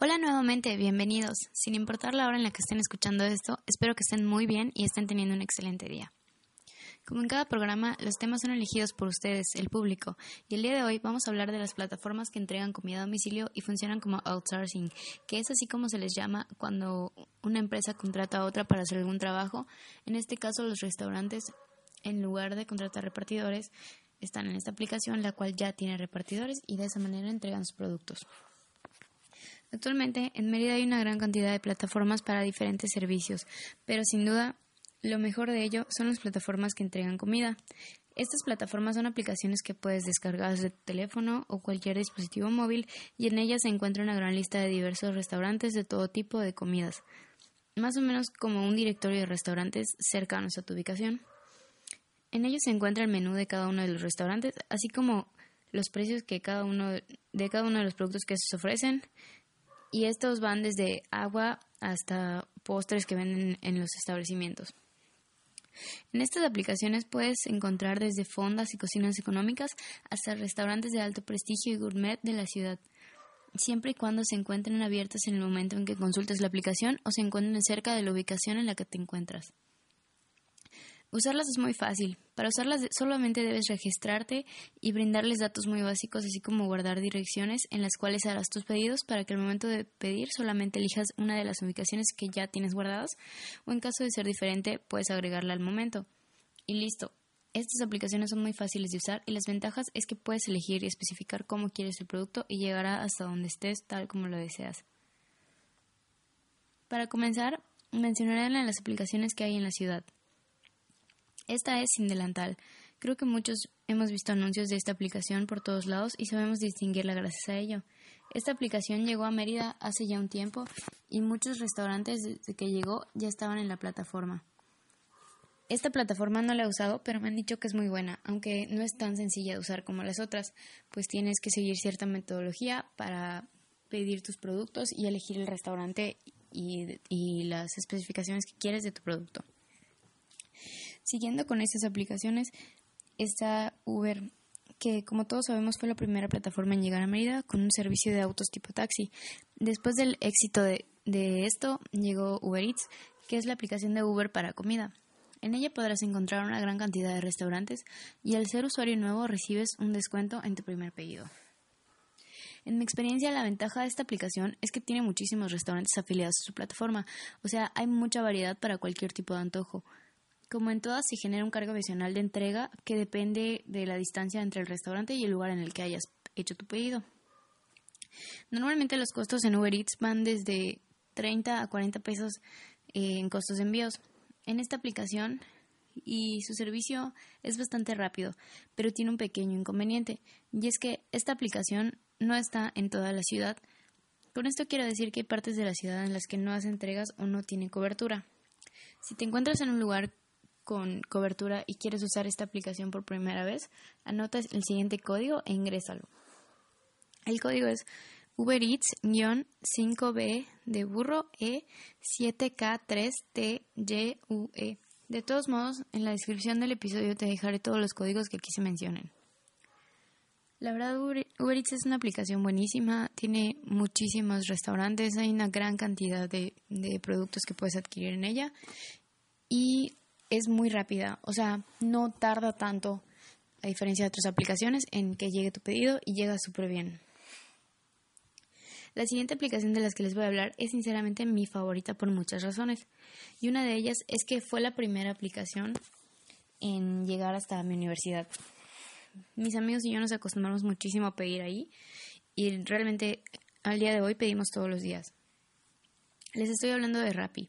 Hola nuevamente, bienvenidos. Sin importar la hora en la que estén escuchando esto, espero que estén muy bien y estén teniendo un excelente día. Como en cada programa, los temas son elegidos por ustedes, el público, y el día de hoy vamos a hablar de las plataformas que entregan comida a domicilio y funcionan como outsourcing, que es así como se les llama cuando una empresa contrata a otra para hacer algún trabajo. En este caso, los restaurantes, en lugar de contratar repartidores, están en esta aplicación, la cual ya tiene repartidores y de esa manera entregan sus productos. Actualmente en Mérida hay una gran cantidad de plataformas para diferentes servicios, pero sin duda lo mejor de ello son las plataformas que entregan comida. Estas plataformas son aplicaciones que puedes descargar desde tu teléfono o cualquier dispositivo móvil y en ellas se encuentra una gran lista de diversos restaurantes de todo tipo de comidas, más o menos como un directorio de restaurantes cercanos a tu ubicación. En ellos se encuentra el menú de cada uno de los restaurantes, así como los precios que cada uno de cada uno de los productos que se ofrecen, y estos van desde agua hasta postres que venden en los establecimientos. En estas aplicaciones puedes encontrar desde fondas y cocinas económicas hasta restaurantes de alto prestigio y gourmet de la ciudad, siempre y cuando se encuentren abiertos en el momento en que consultes la aplicación o se encuentren cerca de la ubicación en la que te encuentras. Usarlas es muy fácil. Para usarlas solamente debes registrarte y brindarles datos muy básicos, así como guardar direcciones en las cuales harás tus pedidos para que al momento de pedir solamente elijas una de las ubicaciones que ya tienes guardadas o en caso de ser diferente puedes agregarla al momento. Y listo. Estas aplicaciones son muy fáciles de usar y las ventajas es que puedes elegir y especificar cómo quieres el producto y llegará hasta donde estés tal como lo deseas. Para comenzar, mencionaré las aplicaciones que hay en la ciudad. Esta es Sin Delantal. Creo que muchos hemos visto anuncios de esta aplicación por todos lados y sabemos distinguirla gracias a ello. Esta aplicación llegó a Mérida hace ya un tiempo y muchos restaurantes desde que llegó ya estaban en la plataforma. Esta plataforma no la he usado, pero me han dicho que es muy buena, aunque no es tan sencilla de usar como las otras, pues tienes que seguir cierta metodología para pedir tus productos y elegir el restaurante y, y las especificaciones que quieres de tu producto. Siguiendo con estas aplicaciones está Uber, que como todos sabemos fue la primera plataforma en llegar a Mérida con un servicio de autos tipo taxi. Después del éxito de, de esto llegó Uber Eats, que es la aplicación de Uber para comida. En ella podrás encontrar una gran cantidad de restaurantes y al ser usuario nuevo recibes un descuento en tu primer pedido. En mi experiencia, la ventaja de esta aplicación es que tiene muchísimos restaurantes afiliados a su plataforma, o sea, hay mucha variedad para cualquier tipo de antojo. Como en todas, se genera un cargo adicional de entrega que depende de la distancia entre el restaurante y el lugar en el que hayas hecho tu pedido. Normalmente los costos en Uber Eats van desde 30 a 40 pesos eh, en costos de envíos. En esta aplicación y su servicio es bastante rápido, pero tiene un pequeño inconveniente, y es que esta aplicación no está en toda la ciudad. Con esto quiero decir que hay partes de la ciudad en las que no hace entregas o no tiene cobertura. Si te encuentras en un lugar con cobertura y quieres usar esta aplicación por primera vez, anota el siguiente código e ingrésalo. El código es Uber Eats-5B de burro E 7K3TYUE. De todos modos, en la descripción del episodio te dejaré todos los códigos que aquí se mencionen. La verdad, Uber Eats es una aplicación buenísima, tiene muchísimos restaurantes, hay una gran cantidad de, de productos que puedes adquirir en ella y es muy rápida, o sea, no tarda tanto, a diferencia de otras aplicaciones, en que llegue tu pedido y llega súper bien. La siguiente aplicación de las que les voy a hablar es sinceramente mi favorita por muchas razones. Y una de ellas es que fue la primera aplicación en llegar hasta mi universidad. Mis amigos y yo nos acostumbramos muchísimo a pedir ahí y realmente al día de hoy pedimos todos los días. Les estoy hablando de Rappi.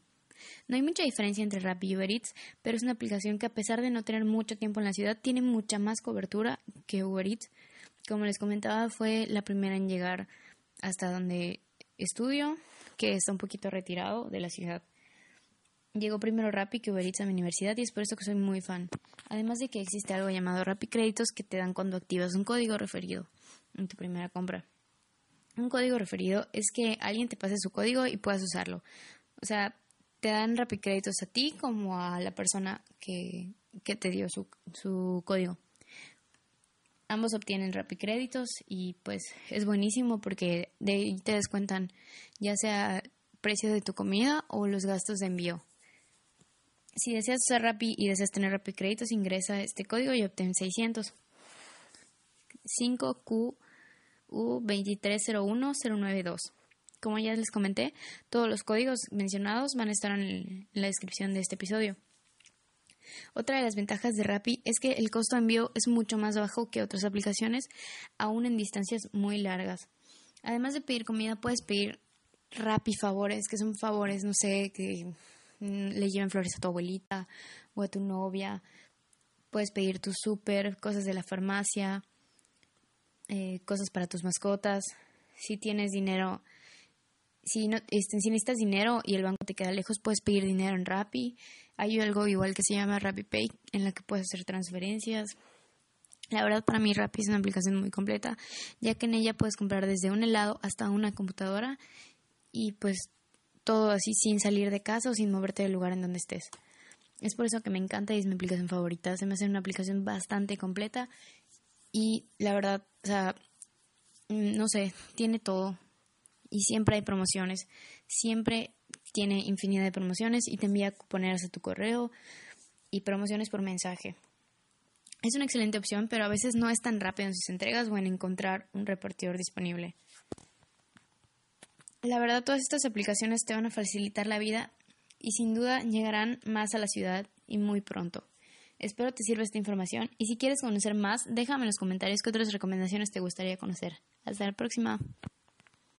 No hay mucha diferencia entre Rappi y Uber Eats, pero es una aplicación que a pesar de no tener mucho tiempo en la ciudad, tiene mucha más cobertura que Uber Eats. Como les comentaba, fue la primera en llegar hasta donde estudio, que está un poquito retirado de la ciudad. Llegó primero Rappi que Uber Eats a mi universidad y es por eso que soy muy fan. Además de que existe algo llamado Rappi Créditos que te dan cuando activas un código referido en tu primera compra. Un código referido es que alguien te pase su código y puedas usarlo. O sea, te dan Rappi Créditos a ti como a la persona que, que te dio su, su código. Ambos obtienen Rappi Créditos y pues es buenísimo porque de ahí te descuentan ya sea precio de tu comida o los gastos de envío. Si deseas usar Rappi y deseas tener Rappi créditos, ingresa este código y obtén 600. 5QU2301092. Como ya les comenté, todos los códigos mencionados van a estar en la descripción de este episodio. Otra de las ventajas de Rappi es que el costo de envío es mucho más bajo que otras aplicaciones, aún en distancias muy largas. Además de pedir comida, puedes pedir Rappi favores, que son favores, no sé, que Mm, le lleven flores a tu abuelita o a tu novia. Puedes pedir tu súper, cosas de la farmacia, eh, cosas para tus mascotas. Si tienes dinero, si, no, este, si necesitas dinero y el banco te queda lejos, puedes pedir dinero en Rappi. Hay algo igual que se llama Rappi Pay, en la que puedes hacer transferencias. La verdad, para mí Rappi es una aplicación muy completa, ya que en ella puedes comprar desde un helado hasta una computadora y pues todo así sin salir de casa o sin moverte del lugar en donde estés. Es por eso que me encanta y es mi aplicación favorita. Se me hace una aplicación bastante completa y la verdad, o sea, mm, no sé, tiene todo y siempre hay promociones. Siempre tiene infinidad de promociones y te envía cuponeras a tu correo y promociones por mensaje. Es una excelente opción, pero a veces no es tan rápido en sus entregas o en encontrar un repartidor disponible. La verdad, todas estas aplicaciones te van a facilitar la vida y sin duda llegarán más a la ciudad y muy pronto. Espero te sirva esta información y si quieres conocer más, déjame en los comentarios qué otras recomendaciones te gustaría conocer. Hasta la próxima.